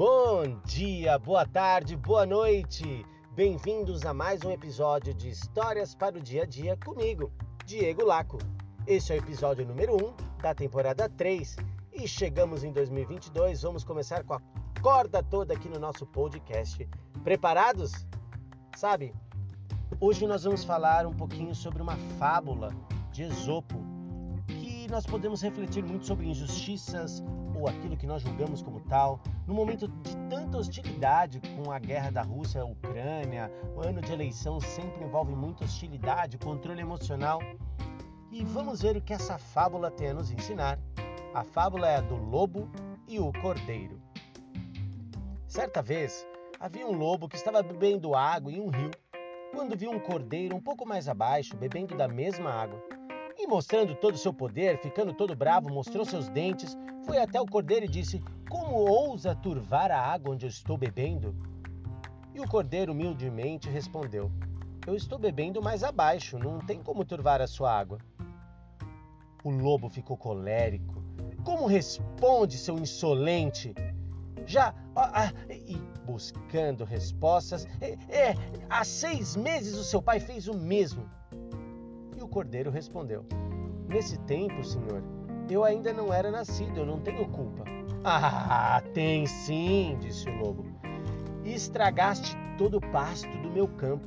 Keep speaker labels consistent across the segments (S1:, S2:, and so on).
S1: Bom dia, boa tarde, boa noite. Bem-vindos a mais um episódio de Histórias para o Dia a Dia comigo, Diego Laco. Este é o episódio número 1 da temporada 3 e chegamos em 2022. Vamos começar com a corda toda aqui no nosso podcast. Preparados? Sabe, hoje nós vamos falar um pouquinho sobre uma fábula de Esopo nós podemos refletir muito sobre injustiças ou aquilo que nós julgamos como tal. No momento de tanta hostilidade com a guerra da Rússia à Ucrânia, o ano de eleição sempre envolve muita hostilidade, controle emocional. E vamos ver o que essa fábula tem a nos ensinar. A fábula é a do lobo e o cordeiro. Certa vez, havia um lobo que estava bebendo água em um rio, quando viu um cordeiro um pouco mais abaixo bebendo da mesma água. E mostrando todo o seu poder, ficando todo bravo, mostrou seus dentes, foi até o cordeiro e disse: Como ousa turvar a água onde eu estou bebendo? E o cordeiro humildemente respondeu: Eu estou bebendo mais abaixo, não tem como turvar a sua água. O lobo ficou colérico. Como responde, seu insolente? já ah, e buscando respostas. É, é, há seis meses o seu pai fez o mesmo. E cordeiro respondeu: Nesse tempo, senhor, eu ainda não era nascido, eu não tenho culpa. Ah, tem sim, disse o lobo. Estragaste todo o pasto do meu campo.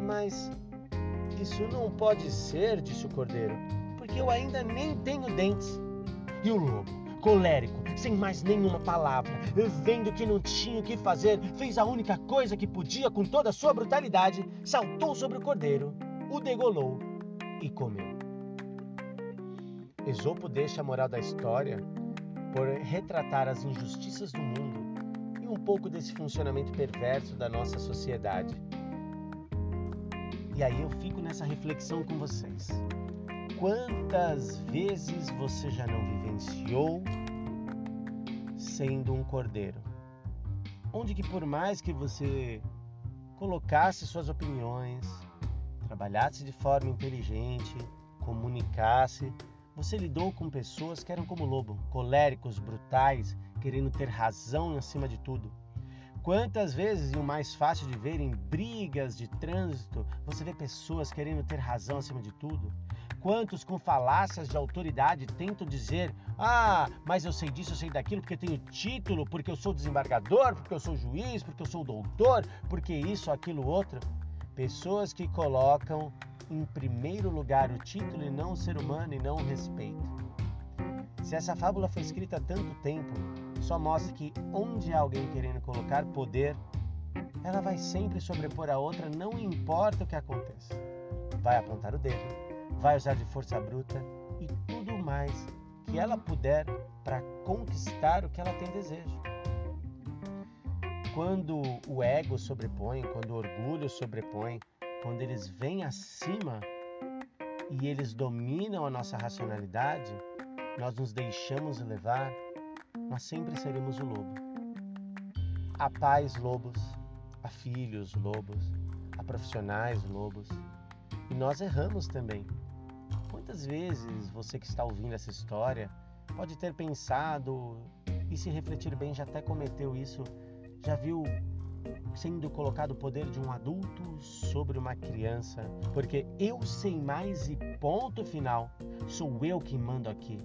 S1: Mas isso não pode ser, disse o cordeiro, porque eu ainda nem tenho dentes. E o lobo, colérico, sem mais nenhuma palavra, vendo que não tinha o que fazer, fez a única coisa que podia com toda a sua brutalidade, saltou sobre o cordeiro, o degolou e comeu. Esopo deixa a moral da história por retratar as injustiças do mundo e um pouco desse funcionamento perverso da nossa sociedade. E aí eu fico nessa reflexão com vocês. Quantas vezes você já não vivenciou sendo um cordeiro? Onde que por mais que você colocasse suas opiniões, trabalhasse de forma inteligente, comunicasse, você lidou com pessoas que eram como lobo, coléricos, brutais, querendo ter razão acima de tudo. Quantas vezes, e o mais fácil de ver em brigas de trânsito, você vê pessoas querendo ter razão acima de tudo? Quantos com falácias de autoridade tentam dizer: ah, mas eu sei disso, eu sei daquilo, porque tenho título, porque eu sou desembargador, porque eu sou juiz, porque eu sou doutor, porque isso, aquilo, outro? Pessoas que colocam em primeiro lugar o título e não o ser humano e não o respeito. Se essa fábula foi escrita há tanto tempo, só mostra que onde há alguém querendo colocar poder, ela vai sempre sobrepor a outra, não importa o que aconteça. Vai apontar o dedo vai usar de força bruta e tudo mais que ela puder para conquistar o que ela tem desejo. Quando o ego sobrepõe, quando o orgulho sobrepõe, quando eles vêm acima e eles dominam a nossa racionalidade, nós nos deixamos levar, nós sempre seremos o lobo. Há pais lobos, há filhos lobos, há profissionais lobos. E nós erramos também. Quantas vezes você que está ouvindo essa história pode ter pensado e se refletir bem já até cometeu isso, já viu sendo colocado o poder de um adulto sobre uma criança, porque eu sei mais e ponto final, sou eu que mando aqui.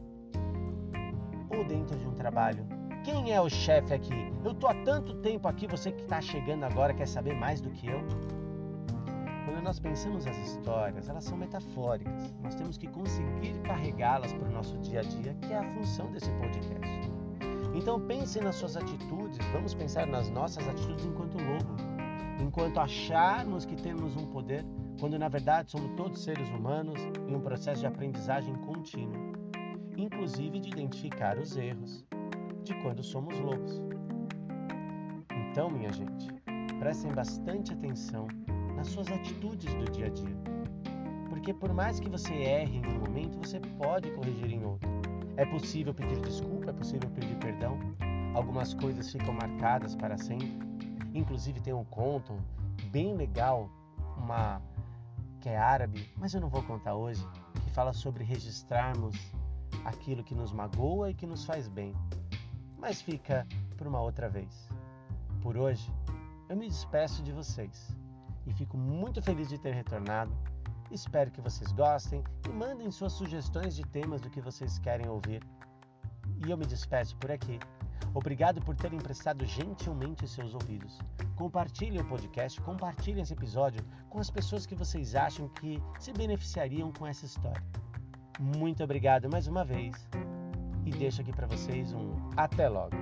S1: Ou dentro de um trabalho, quem é o chefe aqui? Eu tô há tanto tempo aqui, você que está chegando agora quer saber mais do que eu? nós pensamos as histórias, elas são metafóricas. Nós temos que conseguir carregá-las para o nosso dia a dia, que é a função desse podcast. Então pense nas suas atitudes, vamos pensar nas nossas atitudes enquanto lobo, enquanto acharmos que temos um poder, quando na verdade somos todos seres humanos em um processo de aprendizagem contínuo, inclusive de identificar os erros de quando somos lobos. Então, minha gente, prestem bastante atenção nas suas atitudes do dia a dia. Porque por mais que você erre em um momento, você pode corrigir em outro. É possível pedir desculpa, é possível pedir perdão. Algumas coisas ficam marcadas para sempre. Inclusive tem um conto bem legal, uma que é árabe, mas eu não vou contar hoje, que fala sobre registrarmos aquilo que nos magoa e que nos faz bem. Mas fica por uma outra vez. Por hoje, eu me despeço de vocês e fico muito feliz de ter retornado. Espero que vocês gostem e mandem suas sugestões de temas do que vocês querem ouvir. E eu me despeço por aqui. Obrigado por terem prestado gentilmente seus ouvidos. Compartilhe o podcast, compartilhe esse episódio com as pessoas que vocês acham que se beneficiariam com essa história. Muito obrigado mais uma vez e deixo aqui para vocês um até logo.